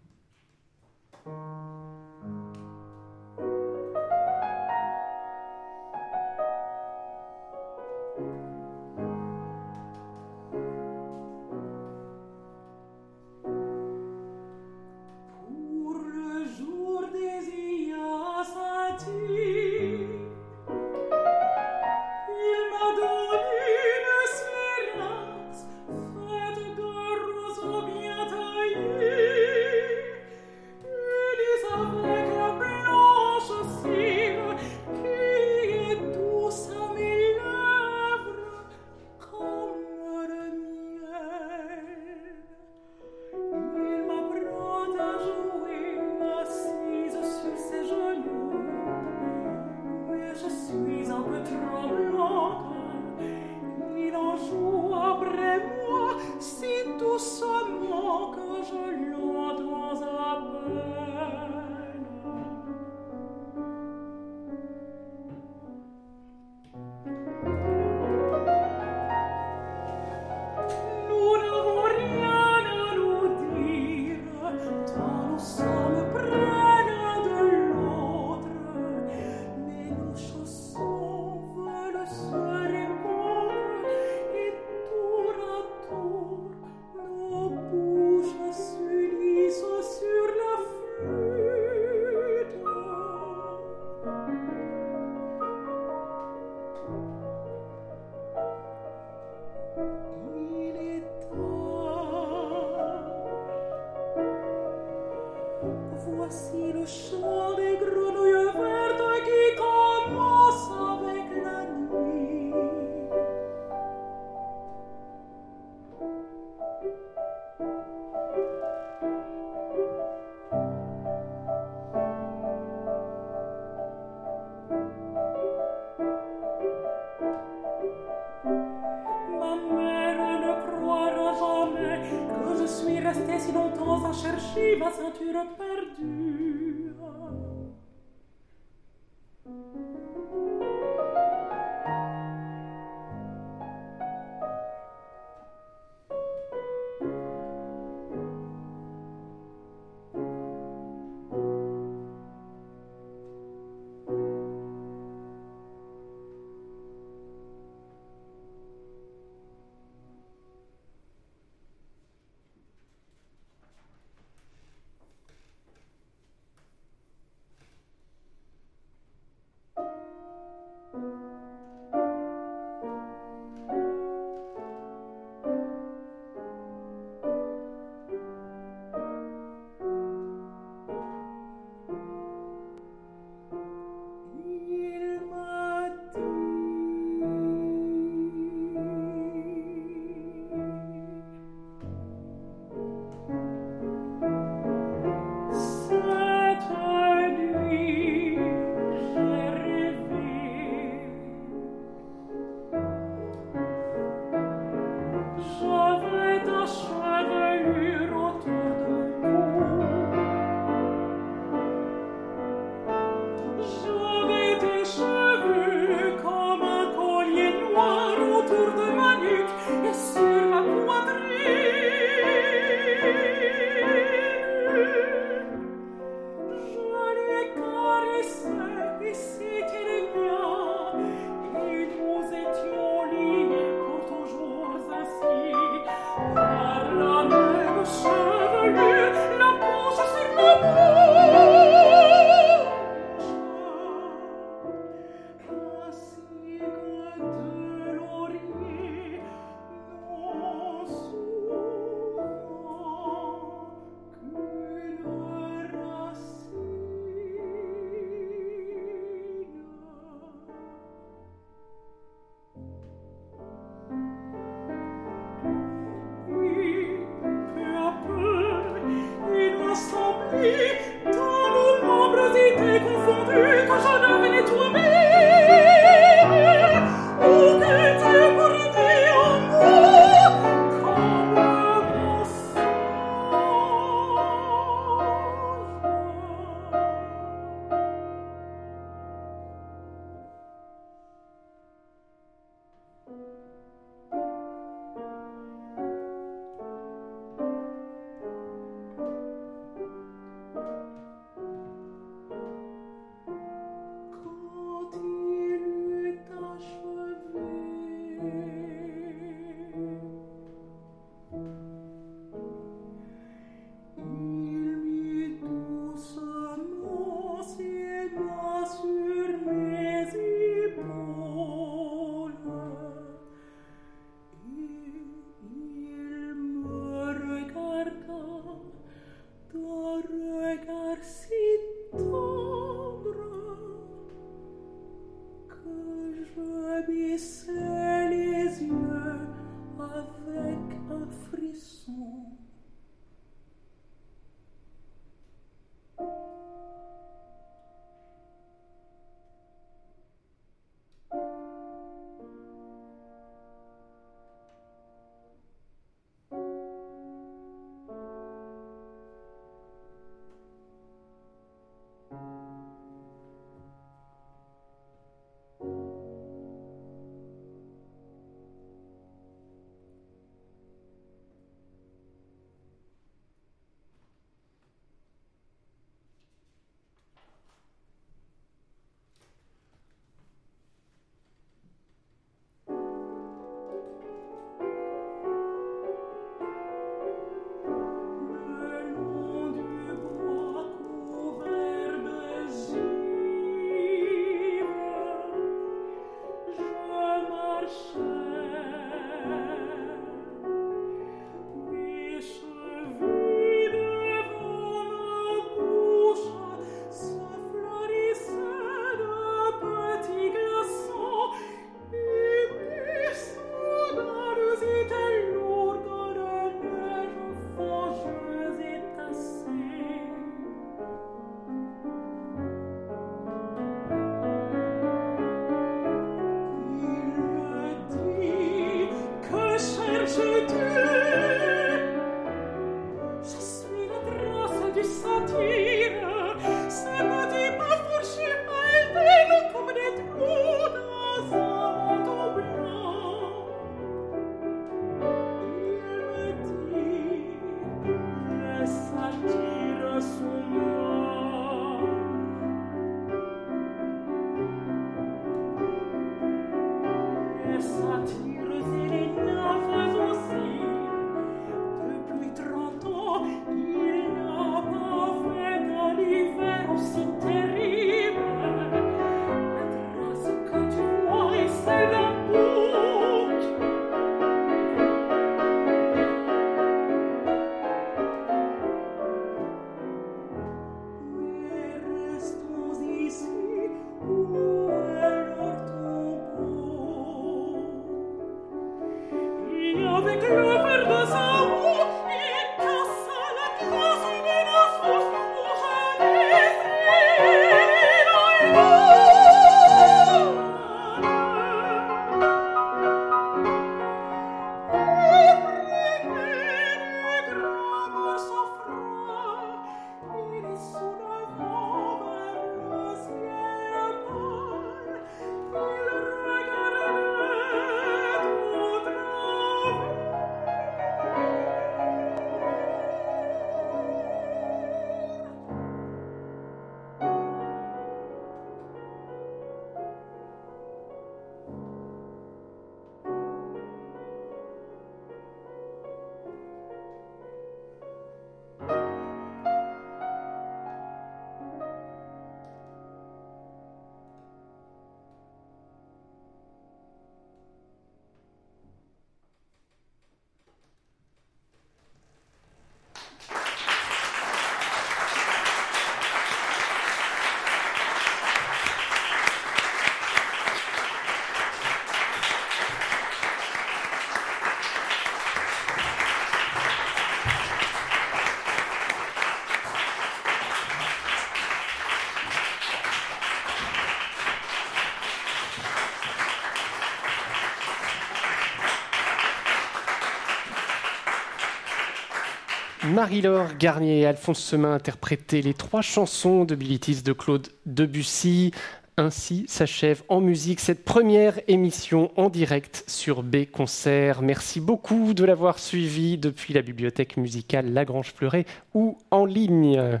Marie-Laure Garnier et Alphonse Semin interprétaient les trois chansons de Bilitis de Claude Debussy. Ainsi s'achève en musique cette première émission en direct sur B Concert. Merci beaucoup de l'avoir suivi depuis la bibliothèque musicale Lagrange Fleuret ou en ligne.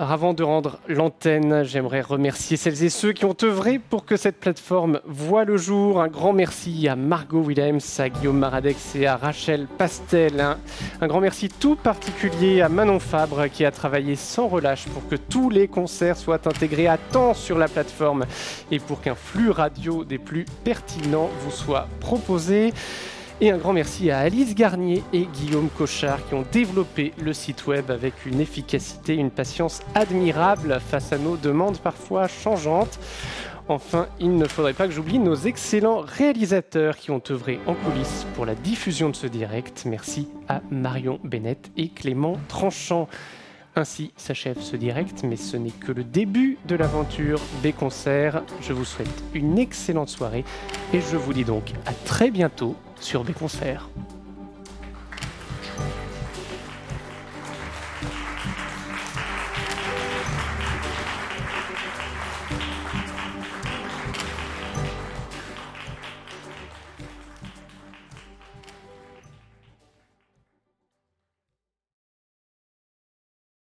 Avant de rendre l'antenne, j'aimerais remercier celles et ceux qui ont œuvré pour que cette plateforme voit le jour. Un grand merci à Margot Willems, à Guillaume Maradex et à Rachel Pastel. Un, grand merci tout particulier à Manon Fabre qui a travaillé sans relâche pour que tous les concerts soient intégrés à temps sur la plateforme et pour qu'un flux radio des plus pertinents vous soit proposé. Et un grand merci à Alice Garnier et Guillaume Cochard qui ont développé le site web avec une efficacité, une patience admirable face à nos demandes parfois changeantes. Enfin, il ne faudrait pas que j'oublie nos excellents réalisateurs qui ont œuvré en coulisses pour la diffusion de ce direct. Merci à Marion Bennett et Clément Tranchant. Ainsi s'achève ce direct, mais ce n'est que le début de l'aventure des concerts. Je vous souhaite une excellente soirée et je vous dis donc à très bientôt sur des concerts.